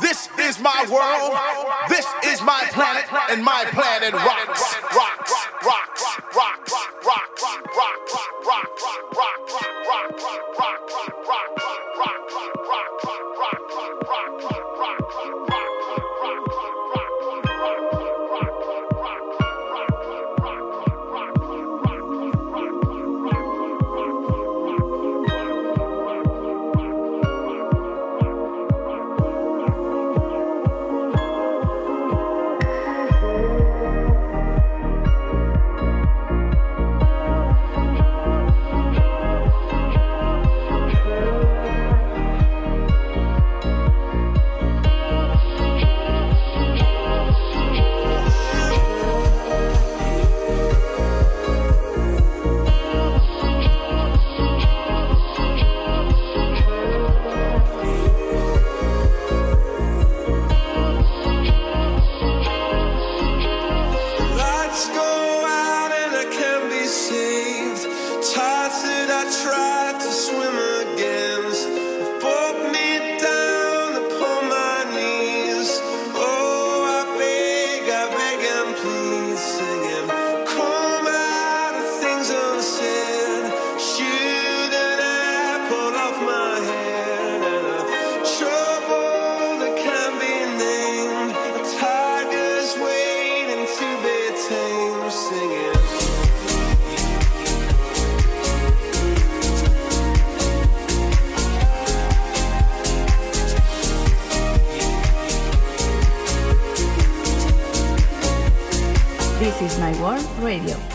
This is my world. This is my planet, and my planet rocks. Rocks. Rocks. Rocks. Rock. Rock. Rock. Rock. Rock. Rock. Rock. Rock. Rock. Rock. Rock. Rock. Rock. Rock. Rock. Rock. Rock. Radio.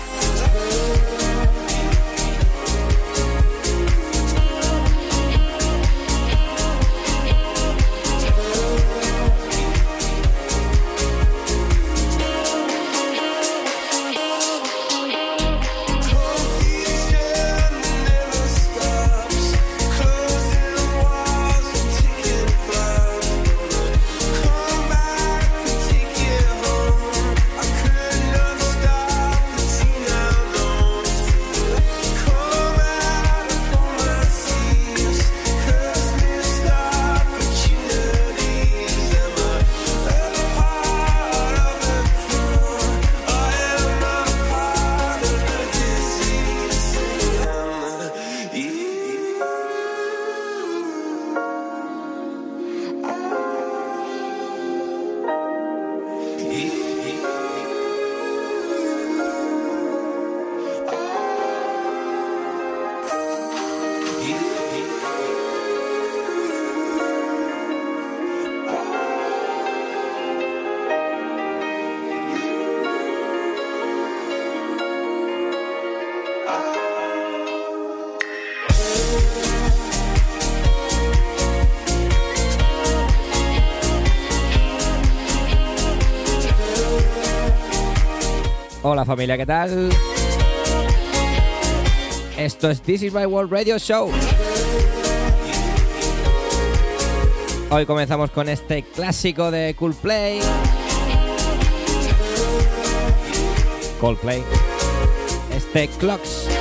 Hola familia, ¿qué tal? Esto es This is my World Radio Show. Hoy comenzamos con este clásico de Coldplay. Coldplay. Este Clocks.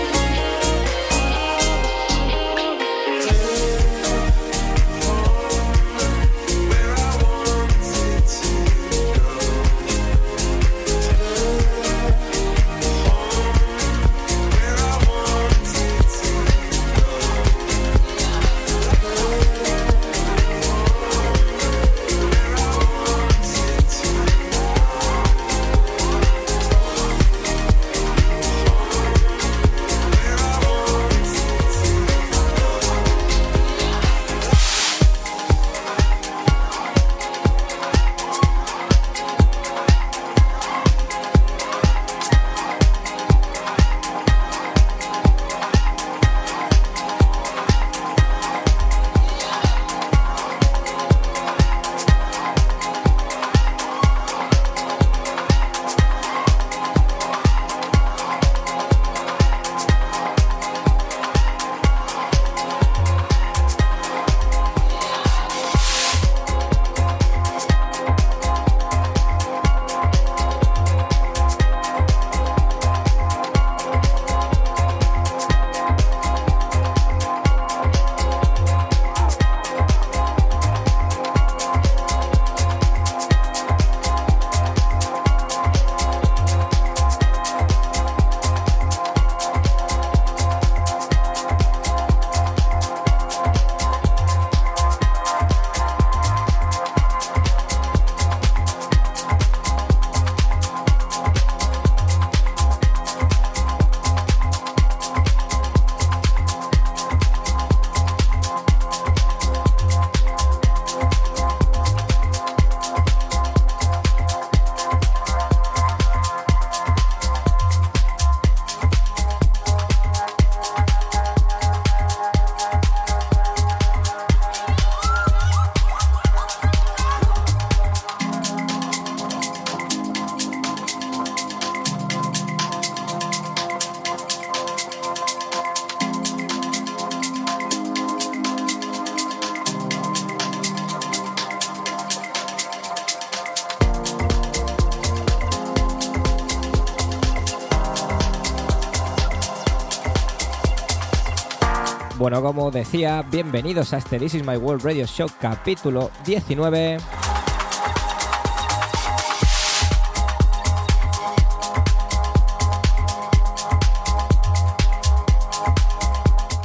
Bueno, como decía, bienvenidos a este This Is My World Radio Show capítulo 19.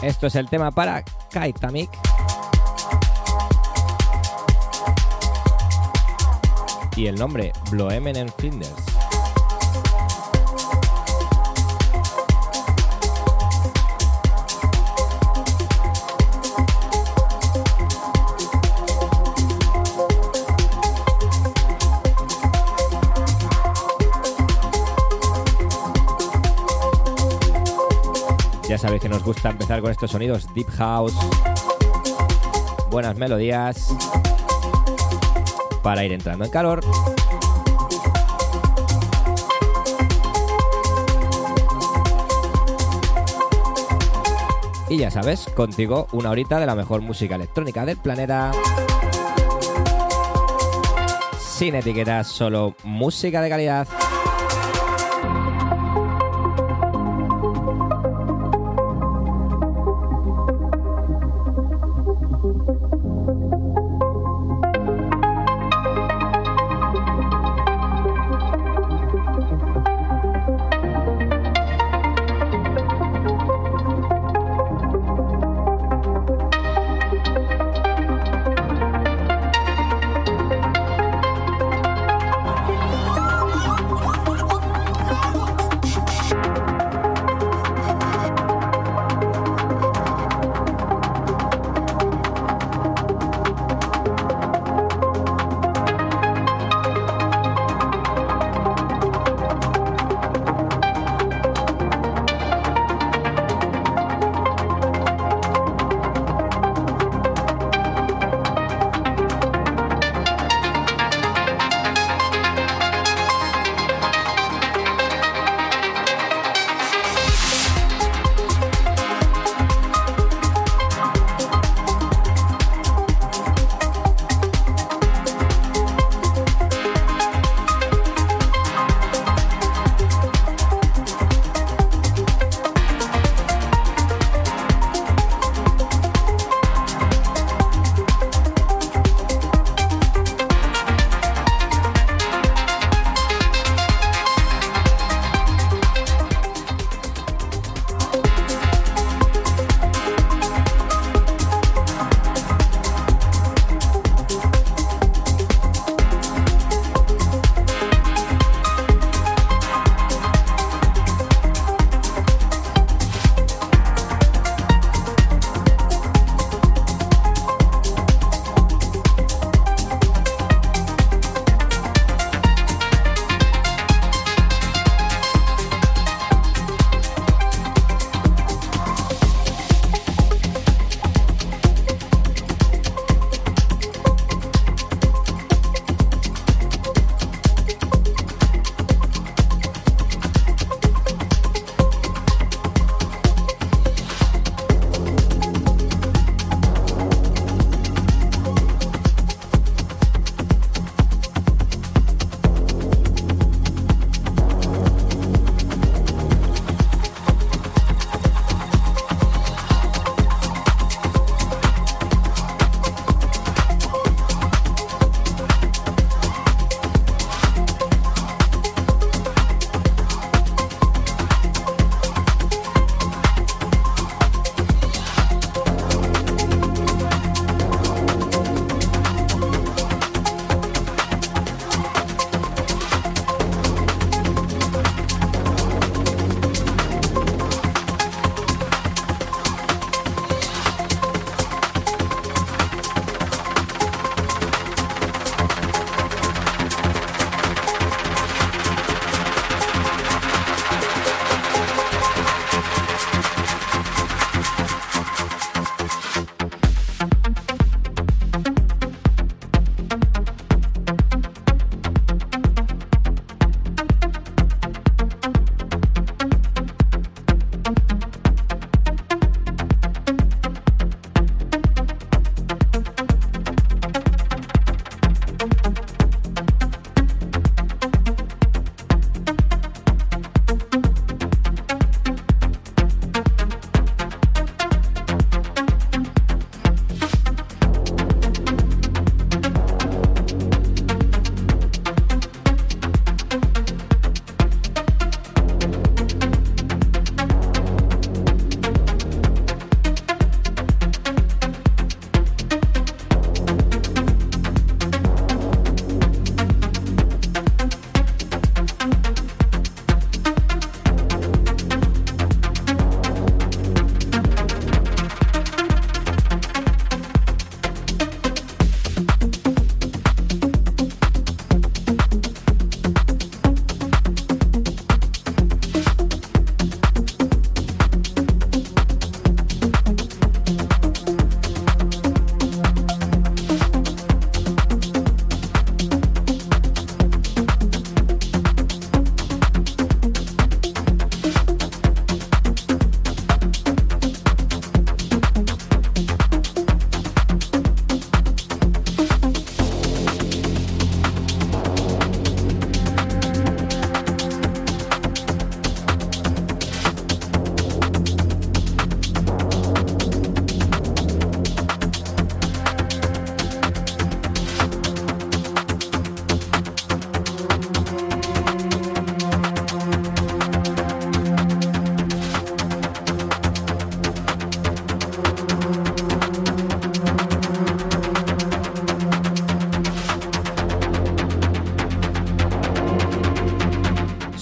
Esto es el tema para Kaitamik. Y el nombre, Bloemen en Flinders. Que nos gusta empezar con estos sonidos deep house, buenas melodías, para ir entrando en calor. Y ya sabes, contigo una horita de la mejor música electrónica del planeta. Sin etiquetas, solo música de calidad.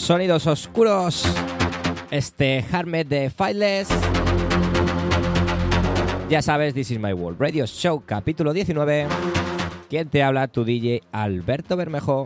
Sonidos oscuros. Este Harmet de Fileless. Ya sabes, This is my world. Radio Show, capítulo 19. ¿Quién te habla? Tu DJ Alberto Bermejo.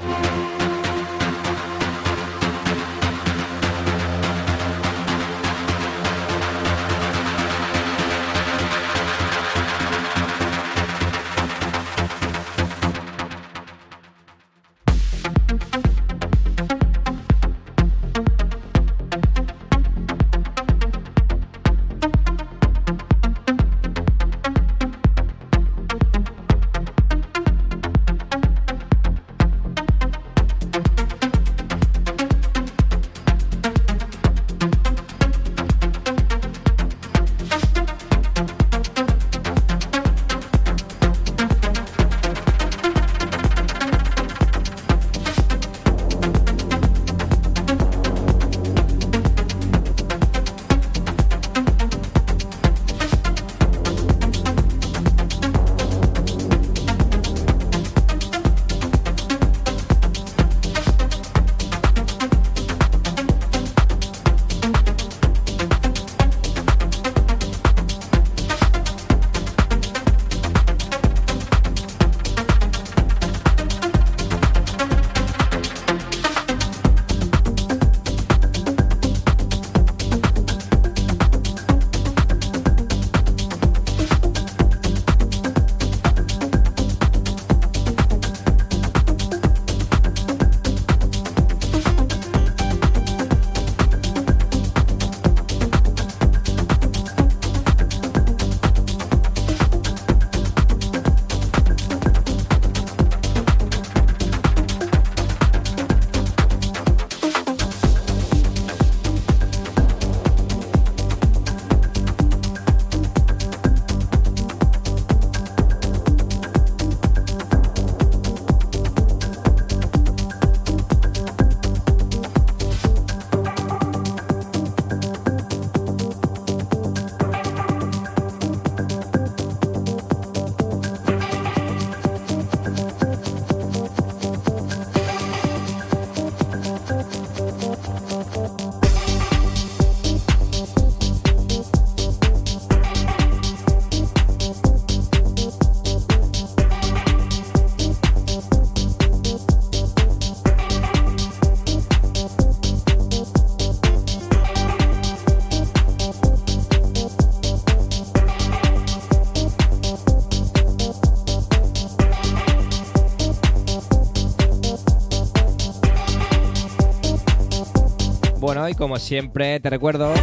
Y como siempre te recuerdo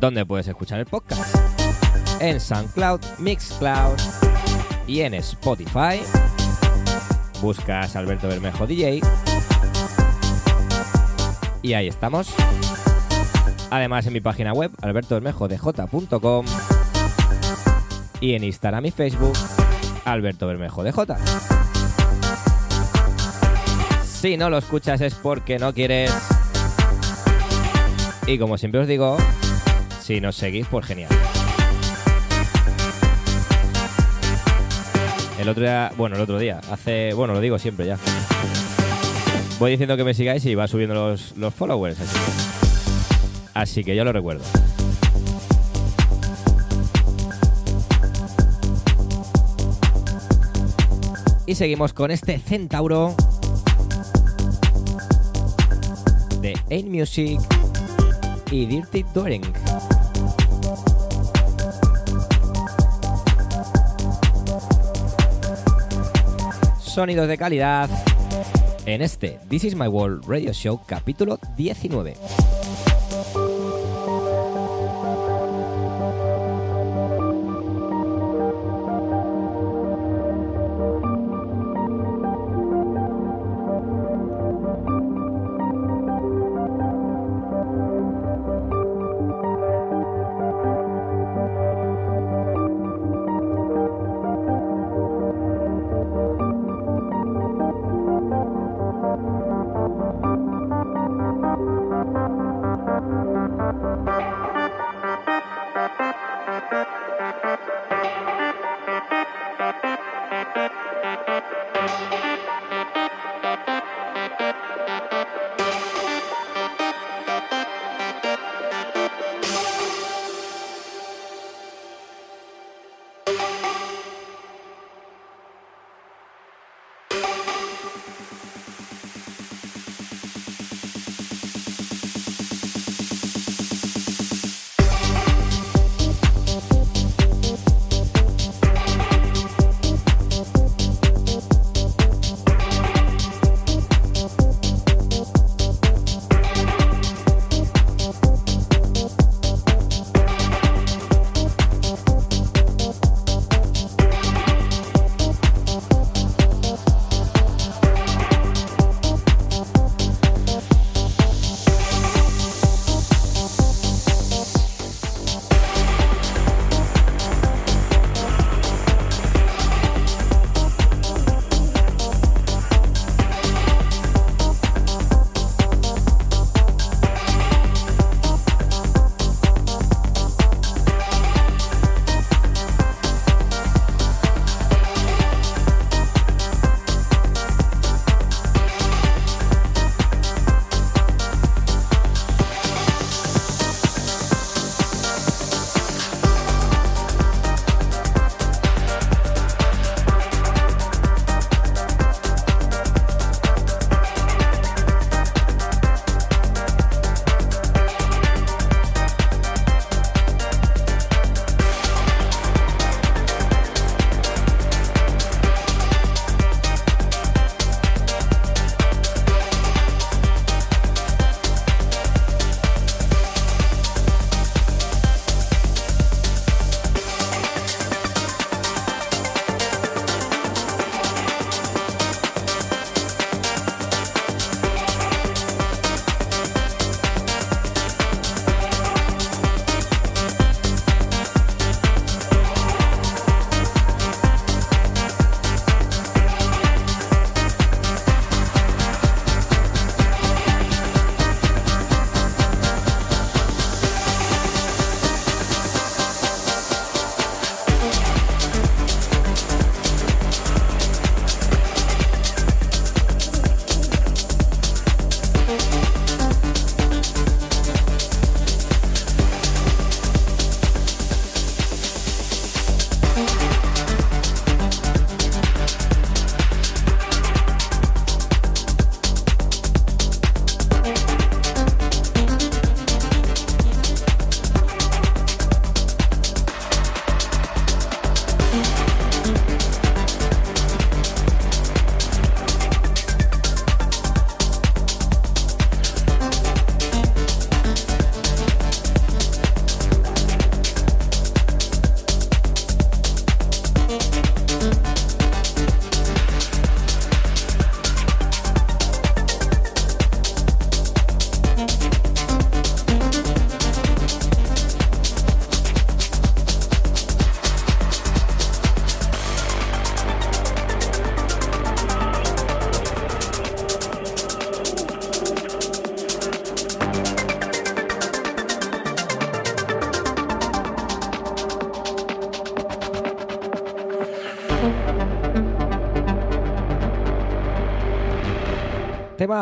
dónde puedes escuchar el podcast. En SoundCloud, Mixcloud y en Spotify. Buscas Alberto Bermejo DJ. Y ahí estamos. Además en mi página web, albertobermejodj.com y en Instagram y Facebook, Alberto Bermejo DJ. Si no lo escuchas es porque no quieres. Y como siempre os digo, si nos seguís, pues genial. El otro día, bueno, el otro día, hace, bueno, lo digo siempre ya. Voy diciendo que me sigáis y va subiendo los, los followers. Así que, así que yo lo recuerdo. Y seguimos con este centauro de Ain't Music y Dirty Touring. Sonidos de calidad en este This Is My World Radio Show capítulo 19.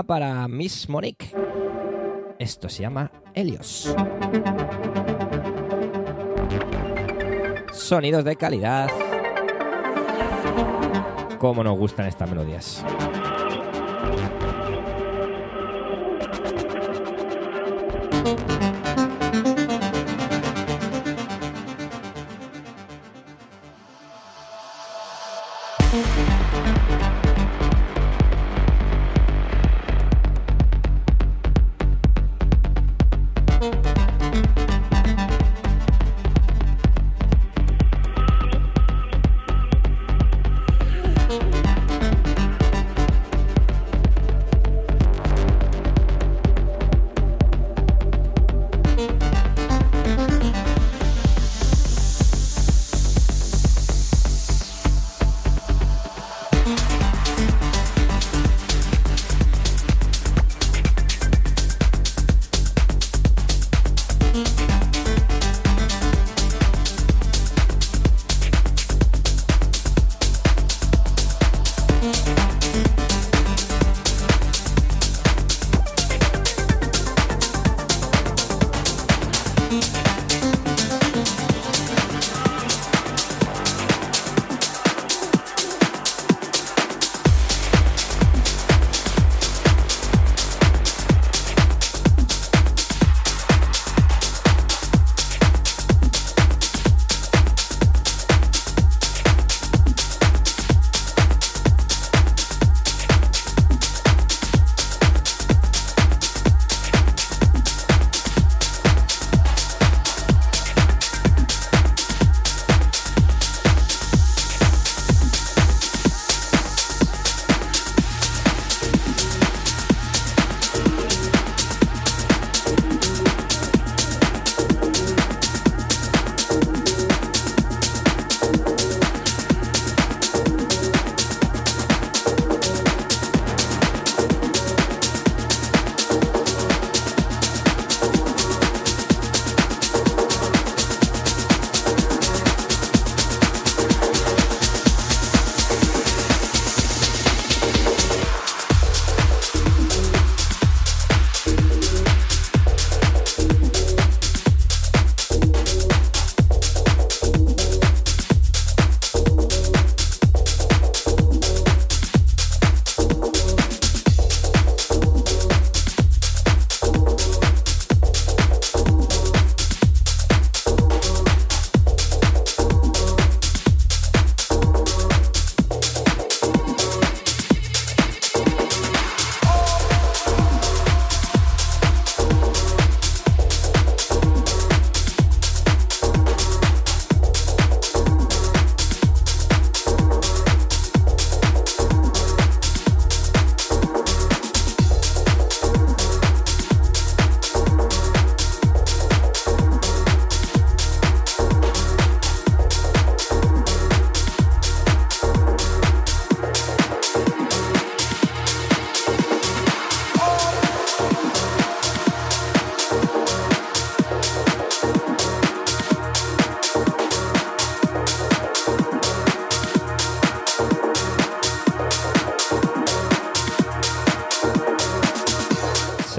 Para Miss Monique. Esto se llama Helios. Sonidos de calidad. Cómo nos gustan estas melodías.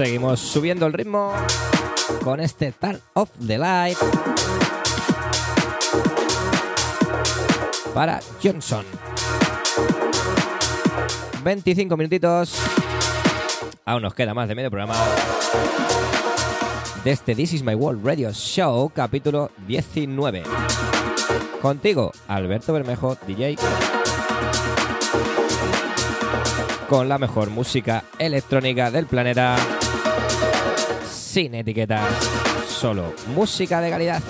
Seguimos subiendo el ritmo con este Turn of the Light para Johnson. 25 minutitos. Aún nos queda más de medio programa de este This Is My World Radio Show, capítulo 19. Contigo, Alberto Bermejo, DJ. Con la mejor música electrónica del planeta sin etiquetas, solo música de calidad.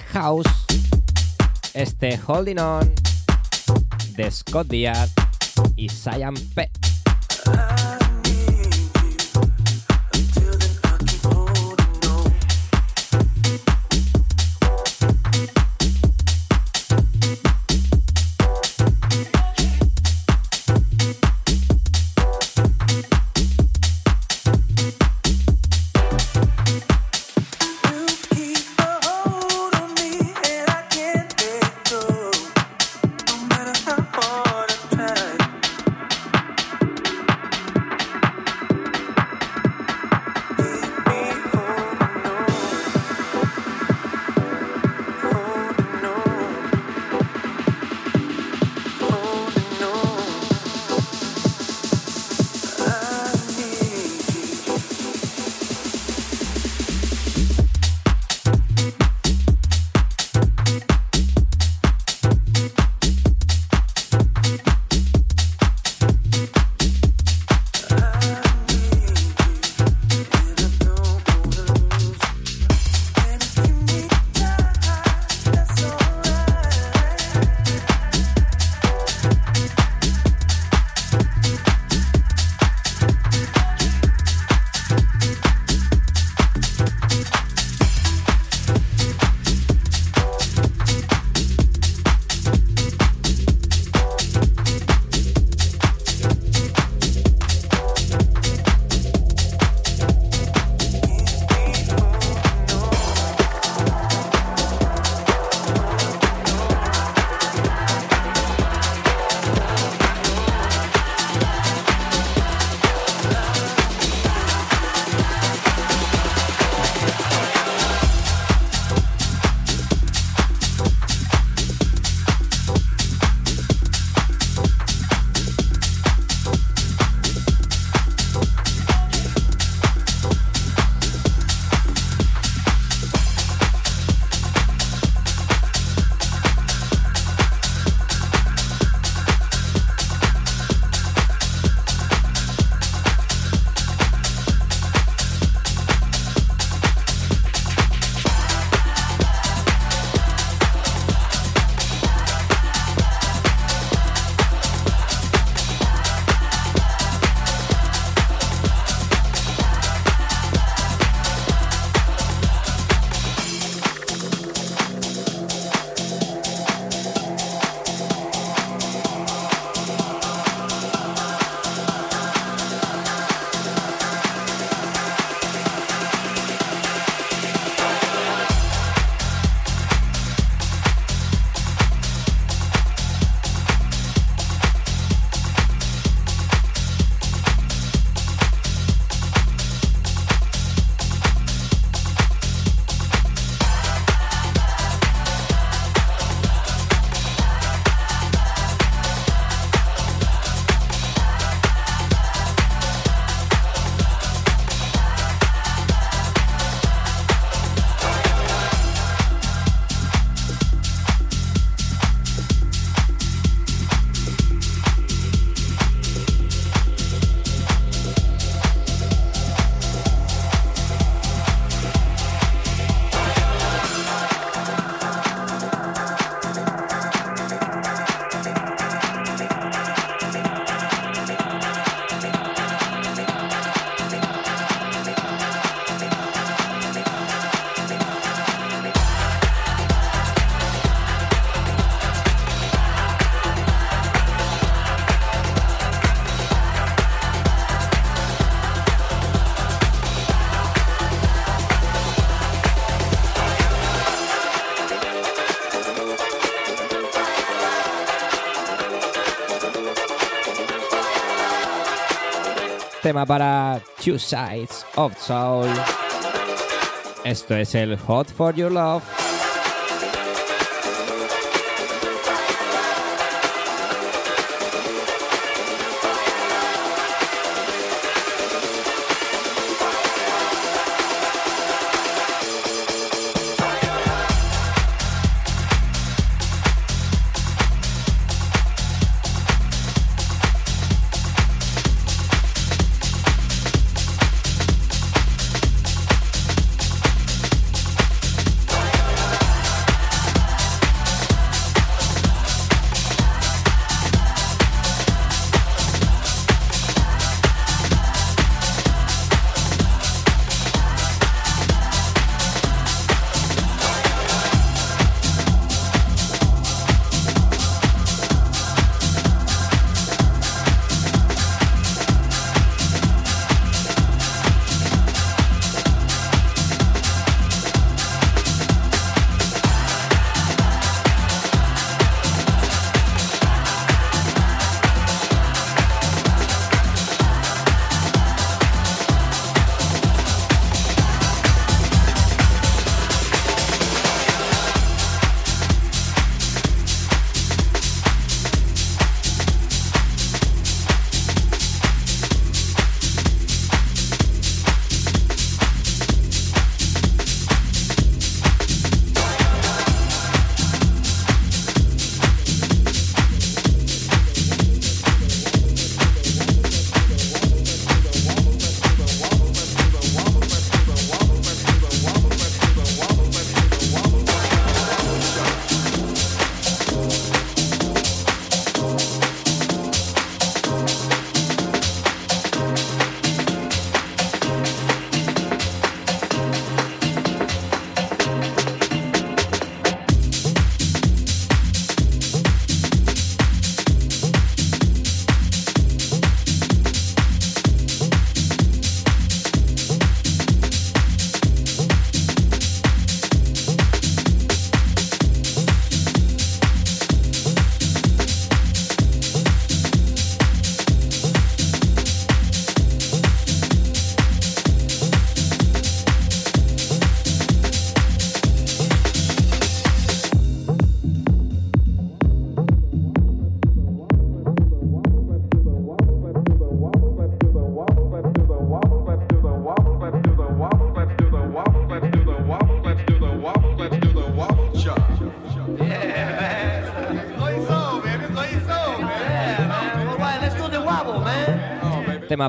House. Este Holding On de Scott Diaz y Cyan P. tema para Two Sides of Soul. Esto es el Hot for Your Love.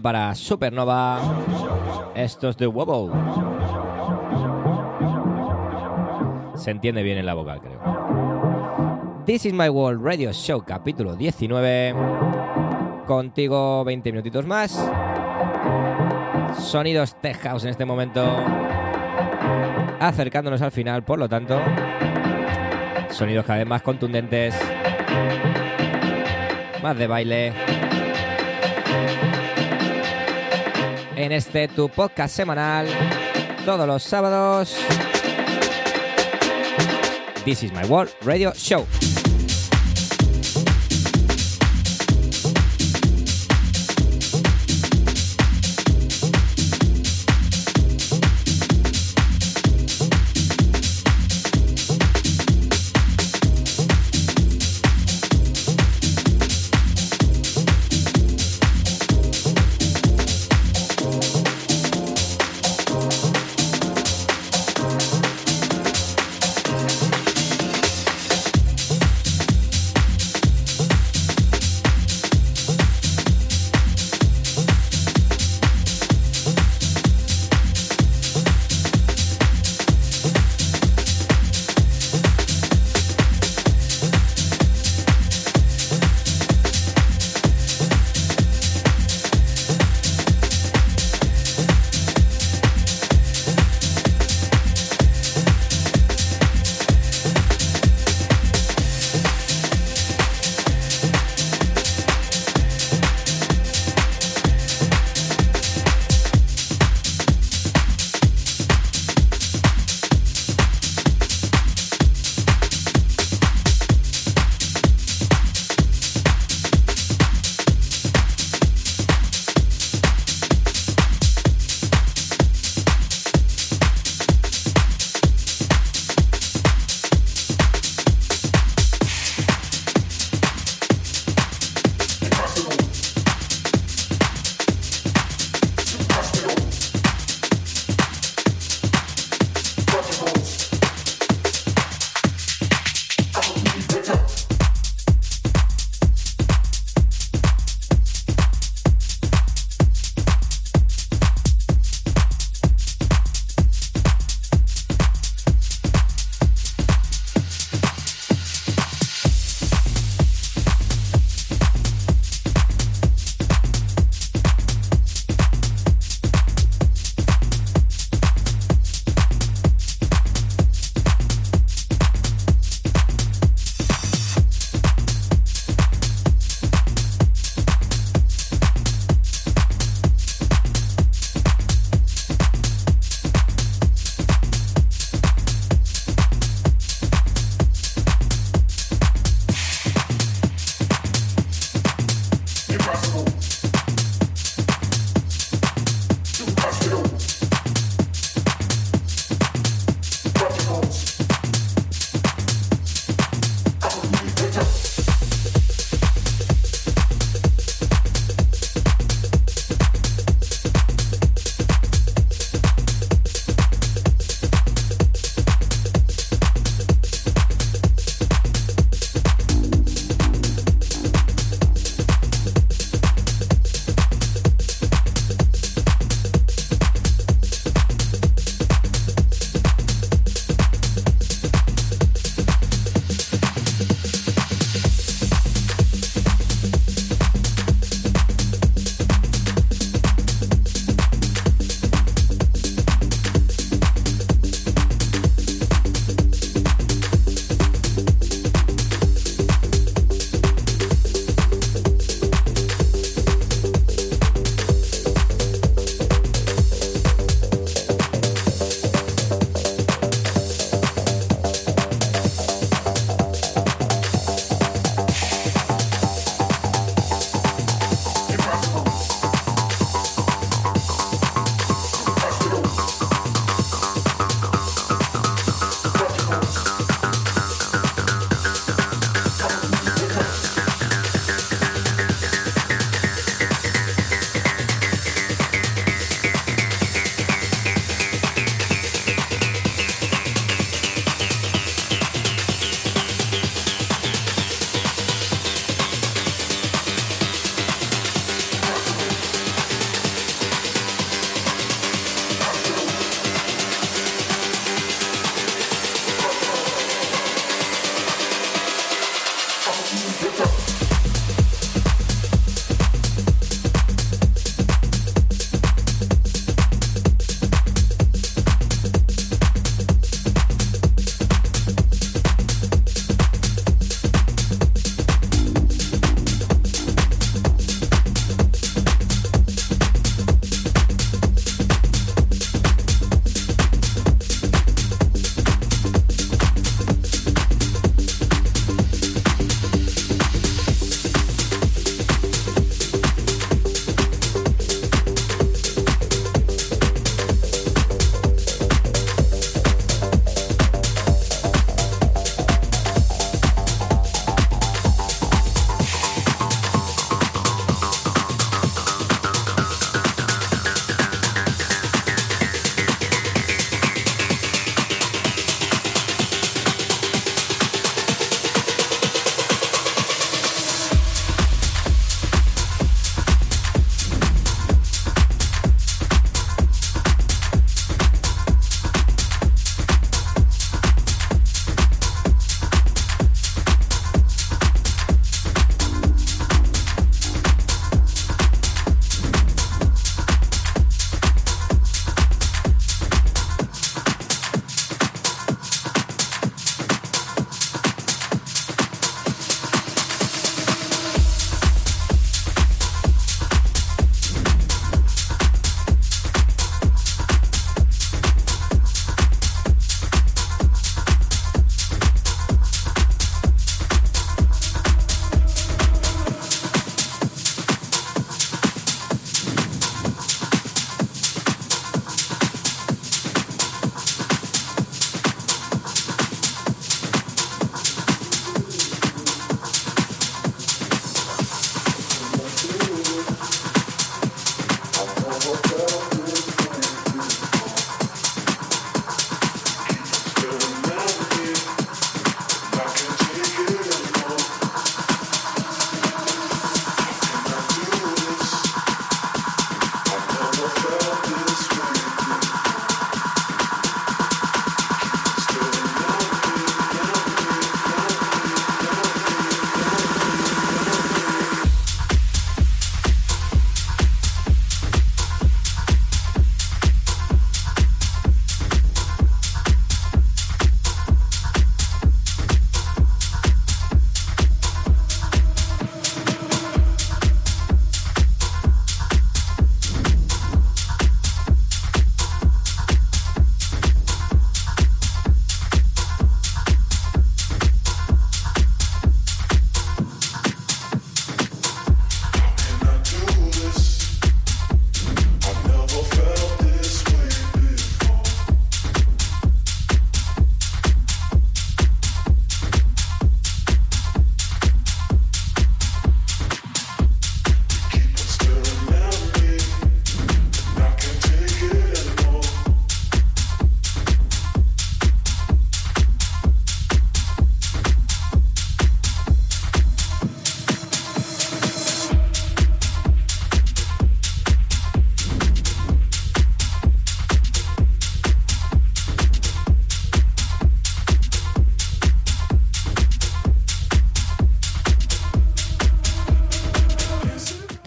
Para Supernova. Esto es The Wobble. Se entiende bien en la vocal, creo. This is my world radio show, capítulo 19. Contigo 20 minutitos más. Sonidos tech en este momento. Acercándonos al final, por lo tanto. Sonidos cada vez más contundentes. Más de baile. En este tu podcast semanal. Todos los sábados. This is my world radio show.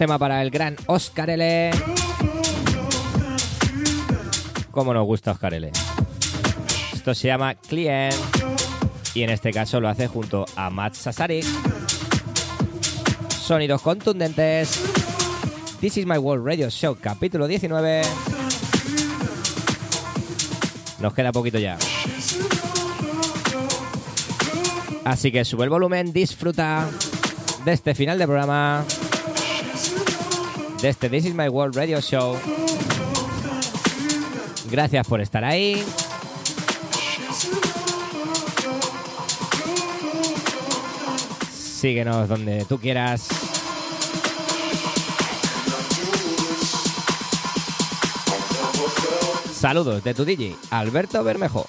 Tema para el gran Oscar L. Cómo nos gusta Oscar L. Esto se llama Client y en este caso lo hace junto a Matt Sasarik. Sonidos contundentes. This is my World Radio Show, capítulo 19. Nos queda poquito ya. Así que sube el volumen, disfruta de este final de programa, este This is my World Radio Show. Gracias por estar ahí. Síguenos donde tú quieras. Saludos de tu DJ, Alberto Bermejo.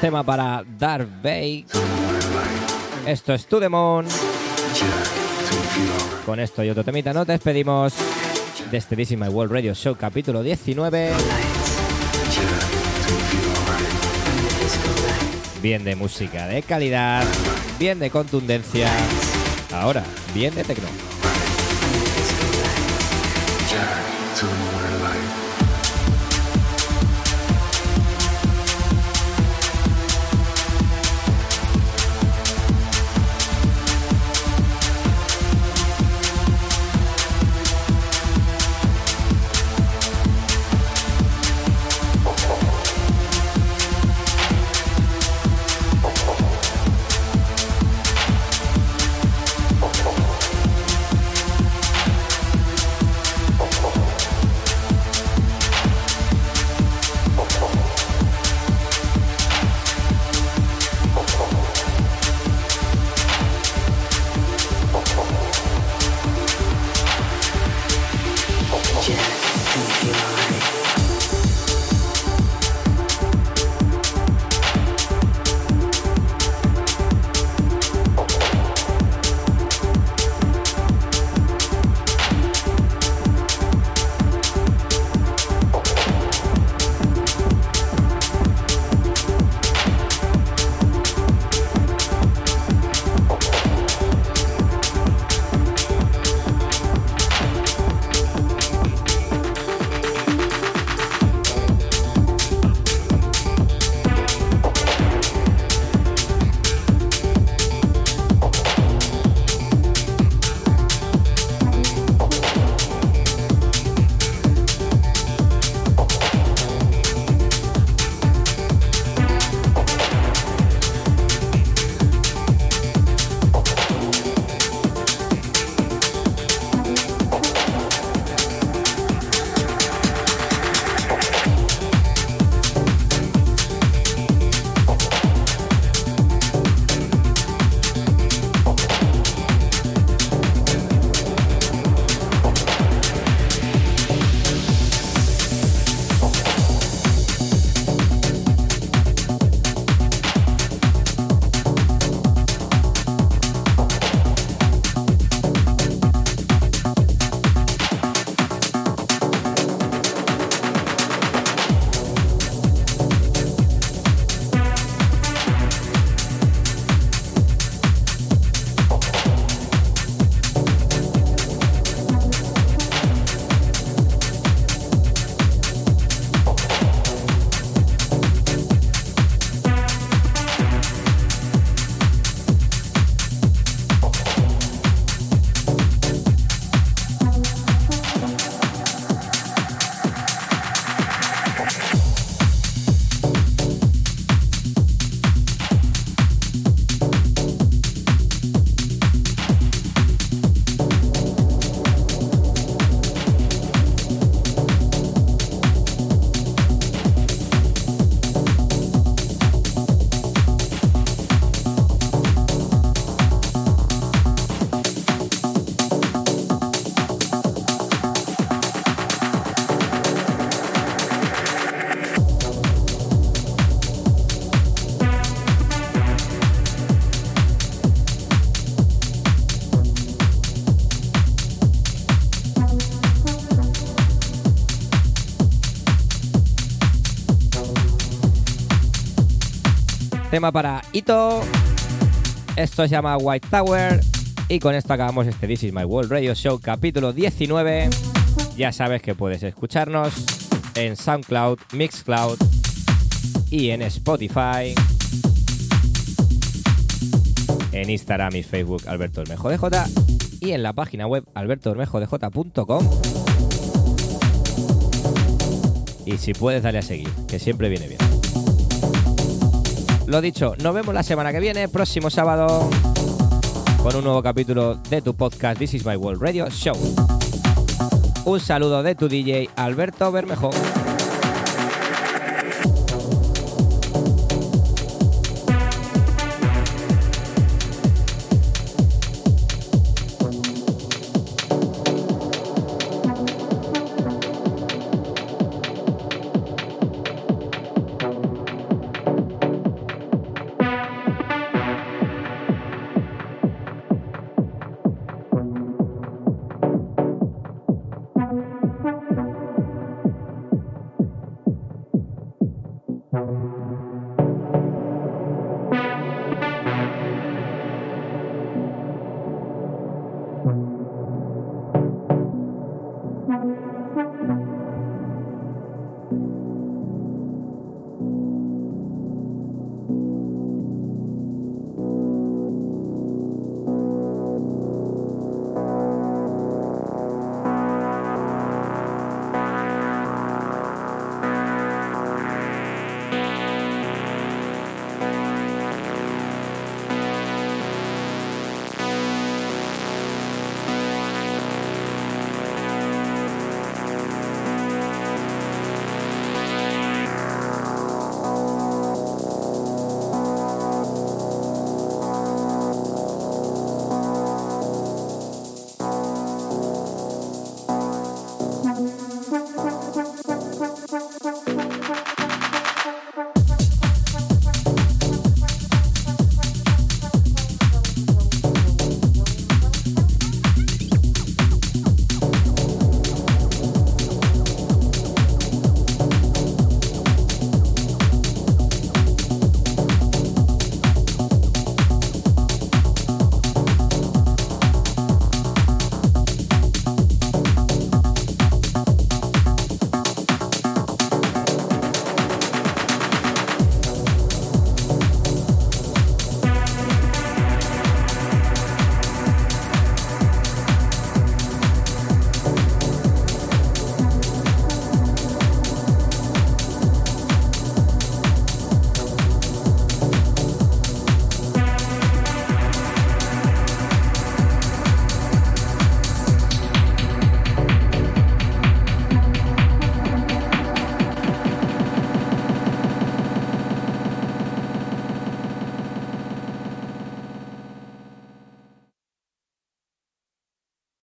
Tema para Dark Bay. Esto es To The Moon. Con esto y otro temita nos despedimos de este This My World Radio Show capítulo 19. Bien de música de calidad, bien de contundencia. Ahora, bien de tecno. Tema para Ito. Esto se llama White Tower. Y con esto acabamos este This is My World Radio Show capítulo 19. Ya sabes que puedes escucharnos en SoundCloud, Mixcloud y en Spotify. En Instagram y Facebook Alberto Bermejo DJ y en la página web albertobermejodj.com. Y si puedes, dale a seguir, que siempre viene bien. Lo dicho, nos vemos la semana que viene, próximo sábado, con un nuevo capítulo de tu podcast This is My World Radio Show. Un saludo de tu DJ Alberto Bermejo.